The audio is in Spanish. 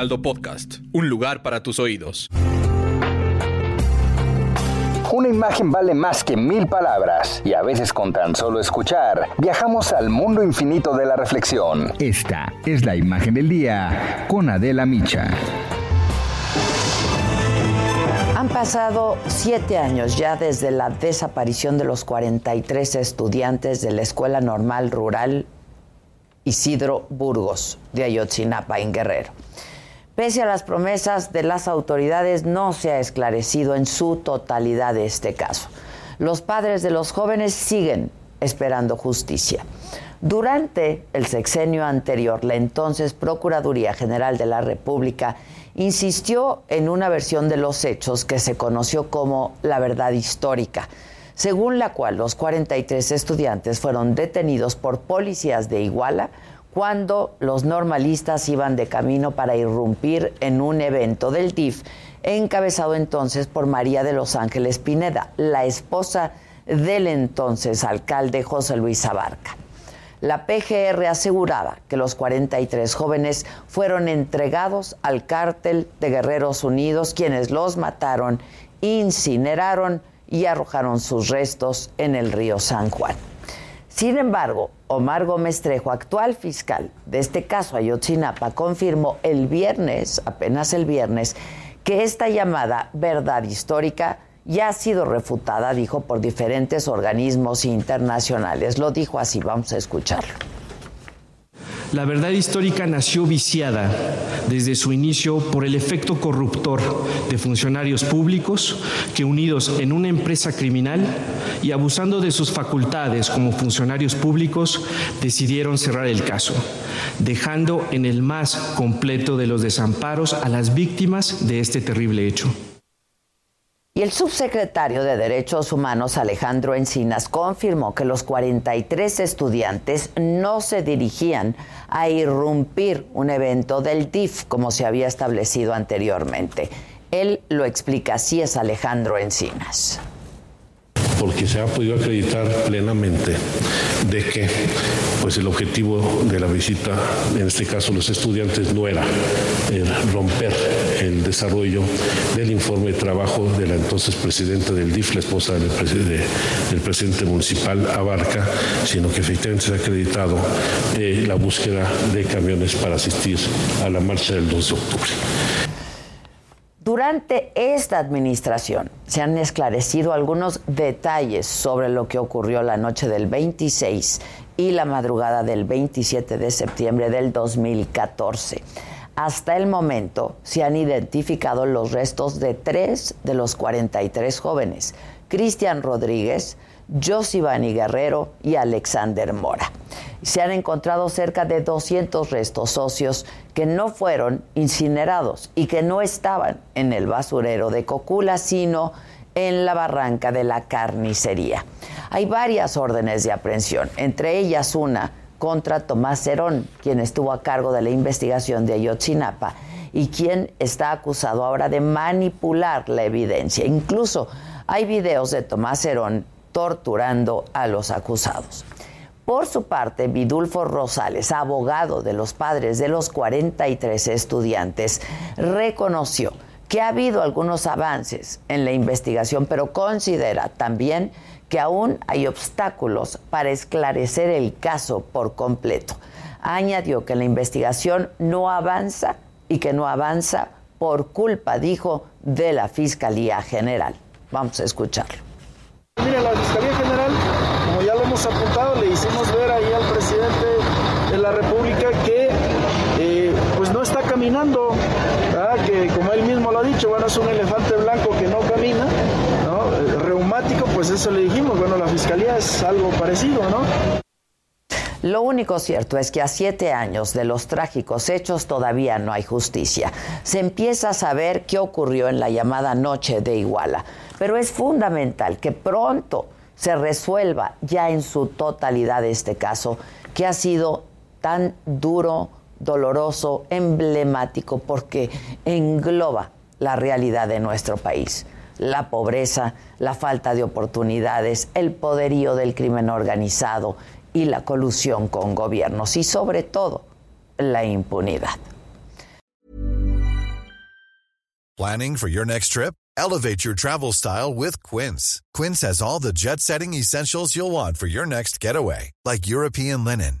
Heraldo Podcast, un lugar para tus oídos. Una imagen vale más que mil palabras y a veces con tan solo escuchar viajamos al mundo infinito de la reflexión. Esta es la imagen del día con Adela Micha. Han pasado siete años ya desde la desaparición de los 43 estudiantes de la Escuela Normal Rural Isidro Burgos de Ayotzinapa en Guerrero. Pese a las promesas de las autoridades, no se ha esclarecido en su totalidad este caso. Los padres de los jóvenes siguen esperando justicia. Durante el sexenio anterior, la entonces Procuraduría General de la República insistió en una versión de los hechos que se conoció como la verdad histórica, según la cual los 43 estudiantes fueron detenidos por policías de Iguala cuando los normalistas iban de camino para irrumpir en un evento del DIF, encabezado entonces por María de los Ángeles Pineda, la esposa del entonces alcalde José Luis Abarca. La PGR aseguraba que los 43 jóvenes fueron entregados al cártel de Guerreros Unidos, quienes los mataron, incineraron y arrojaron sus restos en el río San Juan. Sin embargo, Omar Gómez Trejo, actual fiscal de este caso Ayotzinapa, confirmó el viernes, apenas el viernes, que esta llamada verdad histórica ya ha sido refutada, dijo, por diferentes organismos internacionales. Lo dijo así, vamos a escucharlo. La verdad histórica nació viciada desde su inicio por el efecto corruptor de funcionarios públicos que unidos en una empresa criminal y abusando de sus facultades como funcionarios públicos decidieron cerrar el caso, dejando en el más completo de los desamparos a las víctimas de este terrible hecho. Y el subsecretario de Derechos Humanos, Alejandro Encinas, confirmó que los 43 estudiantes no se dirigían a irrumpir un evento del DIF como se había establecido anteriormente. Él lo explica así, es Alejandro Encinas porque se ha podido acreditar plenamente de que pues el objetivo de la visita, en este caso los estudiantes, no era eh, romper el desarrollo del informe de trabajo de la entonces presidenta del DIF, la esposa del, presidente municipal Abarca, sino que efectivamente se ha acreditado eh, la búsqueda de camiones para asistir a la marcha del 2 de octubre. Durante esta administración se han esclarecido algunos detalles sobre lo que ocurrió la noche del 26 y la madrugada del 27 de septiembre del 2014. Hasta el momento se han identificado los restos de tres de los 43 jóvenes, Cristian Rodríguez, Josivani Guerrero y Alexander Mora. Se han encontrado cerca de 200 restos socios que no fueron incinerados y que no estaban en el basurero de Cocula, sino en la barranca de la carnicería. Hay varias órdenes de aprehensión, entre ellas una contra Tomás Cerón, quien estuvo a cargo de la investigación de Ayotzinapa y quien está acusado ahora de manipular la evidencia. Incluso hay videos de Tomás Cerón torturando a los acusados. Por su parte, Vidulfo Rosales, abogado de los padres de los 43 estudiantes, reconoció que ha habido algunos avances en la investigación, pero considera también que aún hay obstáculos para esclarecer el caso por completo. Añadió que la investigación no avanza y que no avanza por culpa, dijo, de la Fiscalía General. Vamos a escucharlo. Mire, la Fiscalía General, como ya lo hemos apuntado, le hicimos ver ahí al presidente de la República que eh, pues no está caminando, que como él mismo dicho, bueno, es un elefante blanco que no camina, ¿no? Eh, reumático, pues eso le dijimos, bueno, la Fiscalía es algo parecido, ¿no? Lo único cierto es que a siete años de los trágicos hechos todavía no hay justicia. Se empieza a saber qué ocurrió en la llamada Noche de Iguala, pero es fundamental que pronto se resuelva ya en su totalidad este caso, que ha sido tan duro, doloroso, emblemático, porque engloba la realidad de nuestro país. La pobreza, la falta de oportunidades, el poderío del crimen organizado y la colusión con gobiernos y sobre todo la impunidad. Planning for your next trip? Elevate your travel style with Quince. Quince has all the jet-setting essentials you'll want for your next getaway, like European linen,